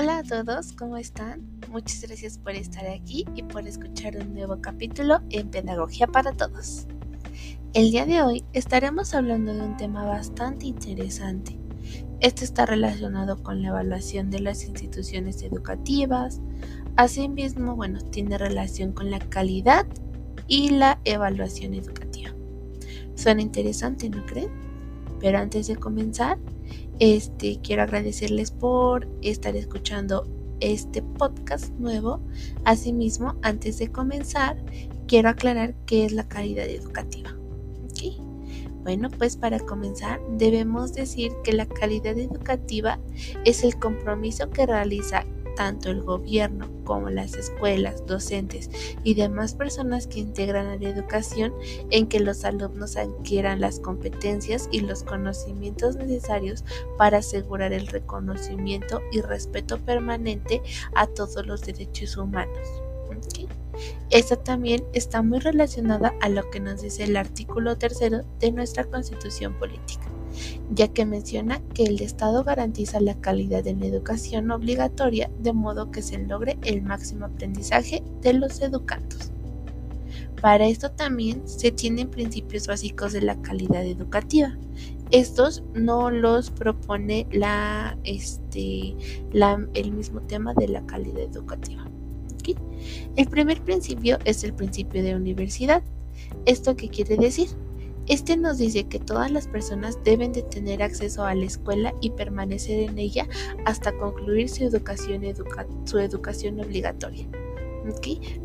Hola a todos, ¿cómo están? Muchas gracias por estar aquí y por escuchar un nuevo capítulo en Pedagogía para Todos. El día de hoy estaremos hablando de un tema bastante interesante. Este está relacionado con la evaluación de las instituciones educativas. Asimismo, bueno, tiene relación con la calidad y la evaluación educativa. Suena interesante, ¿no creen? Pero antes de comenzar, este, quiero agradecerles por estar escuchando este podcast nuevo. Asimismo, antes de comenzar, quiero aclarar qué es la calidad educativa. Bueno, pues para comenzar, debemos decir que la calidad educativa es el compromiso que realiza tanto el gobierno como las escuelas, docentes y demás personas que integran a la educación en que los alumnos adquieran las competencias y los conocimientos necesarios para asegurar el reconocimiento y respeto permanente a todos los derechos humanos. Esta también está muy relacionada a lo que nos dice el artículo tercero de nuestra constitución política ya que menciona que el Estado garantiza la calidad en la educación obligatoria de modo que se logre el máximo aprendizaje de los educandos. Para esto también se tienen principios básicos de la calidad educativa. Estos no los propone la, este, el mismo tema de la calidad educativa. El primer principio es el principio de universidad. ¿Esto qué quiere decir? Este nos dice que todas las personas deben de tener acceso a la escuela y permanecer en ella hasta concluir su educación, obligatoria.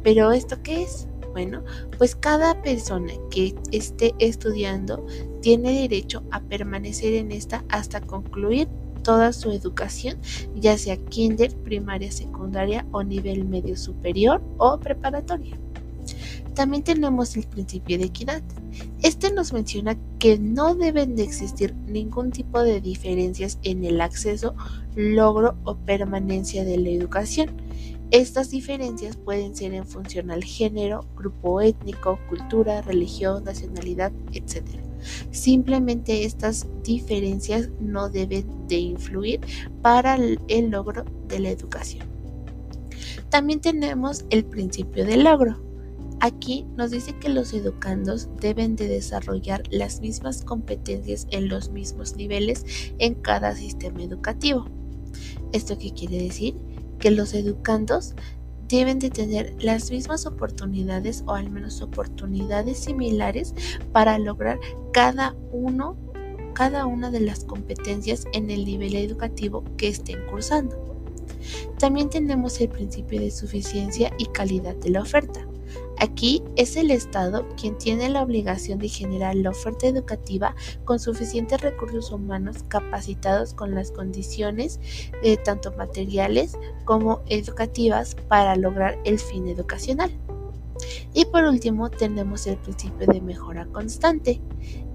Pero ¿esto qué es? Bueno, pues cada persona que esté estudiando tiene derecho a permanecer en esta hasta concluir toda su educación, ya sea kinder, primaria, secundaria o nivel medio superior o preparatoria. También tenemos el principio de equidad. Este nos menciona que no deben de existir ningún tipo de diferencias en el acceso, logro o permanencia de la educación. Estas diferencias pueden ser en función al género, grupo étnico, cultura, religión, nacionalidad, etc. Simplemente estas diferencias no deben de influir para el logro de la educación. También tenemos el principio del logro. Aquí nos dice que los educandos deben de desarrollar las mismas competencias en los mismos niveles en cada sistema educativo. ¿Esto qué quiere decir? Que los educandos deben de tener las mismas oportunidades o al menos oportunidades similares para lograr cada uno cada una de las competencias en el nivel educativo que estén cursando. También tenemos el principio de suficiencia y calidad de la oferta. Aquí es el Estado quien tiene la obligación de generar la oferta educativa con suficientes recursos humanos capacitados con las condiciones de tanto materiales como educativas para lograr el fin educacional. Y por último tenemos el principio de mejora constante.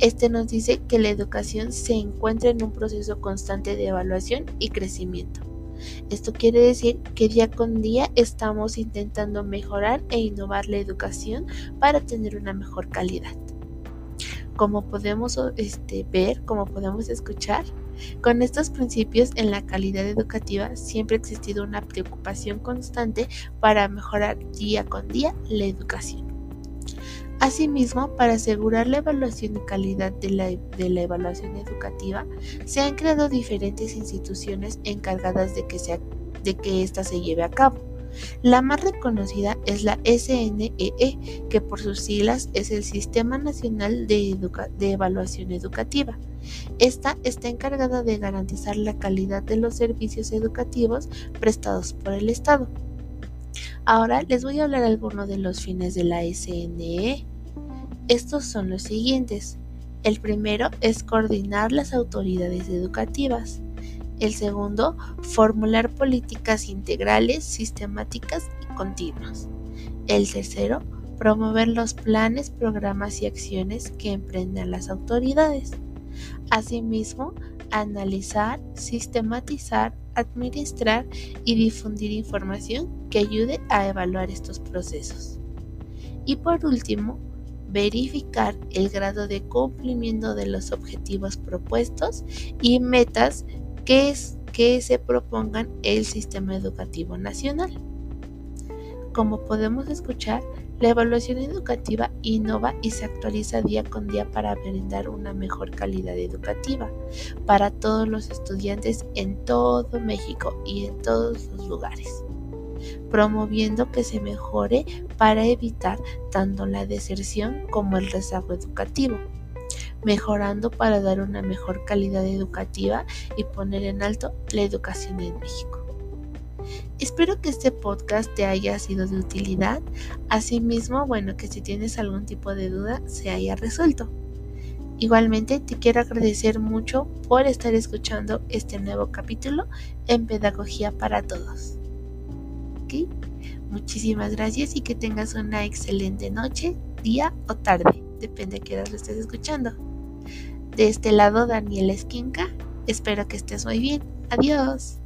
Este nos dice que la educación se encuentra en un proceso constante de evaluación y crecimiento. Esto quiere decir que día con día estamos intentando mejorar e innovar la educación para tener una mejor calidad. Como podemos este, ver, como podemos escuchar, con estos principios en la calidad educativa siempre ha existido una preocupación constante para mejorar día con día la educación. Asimismo, para asegurar la evaluación y calidad de la, evaluación educativa, se han creado diferentes instituciones encargadas de que, que ésta se lleve a cabo. La más reconocida es la SNEE, e, que por sus siglas es el Sistema Nacional de, de, Evaluación Educativa. Esta está encargada de garantizar la calidad de los servicios educativos prestados por el Estado. Ahora les voy a hablar algunos de los fines de la SNE. Estos son los siguientes. El primero es coordinar las autoridades educativas. El segundo, formular políticas integrales, sistemáticas y continuas. El tercero, promover los planes, programas y acciones que emprendan las autoridades. Asimismo, analizar, sistematizar, administrar y difundir información que ayude a evaluar estos procesos. Y por último, verificar el grado de cumplimiento de los objetivos propuestos y metas que, es, que se propongan el sistema educativo nacional. Como podemos escuchar, la evaluación educativa innova y se actualiza día con día para brindar una mejor calidad educativa para todos los estudiantes en todo México y en todos los lugares, promoviendo que se mejore para evitar tanto la deserción como el rezago educativo mejorando para dar una mejor calidad educativa y poner en alto la educación en México. Espero que este podcast te haya sido de utilidad. Asimismo, bueno, que si tienes algún tipo de duda se haya resuelto. Igualmente, te quiero agradecer mucho por estar escuchando este nuevo capítulo en Pedagogía para Todos. Muchísimas gracias y que tengas una excelente noche, día o tarde, depende de qué hora lo estés escuchando. De este lado, Daniela Esquinca, espero que estés muy bien. Adiós.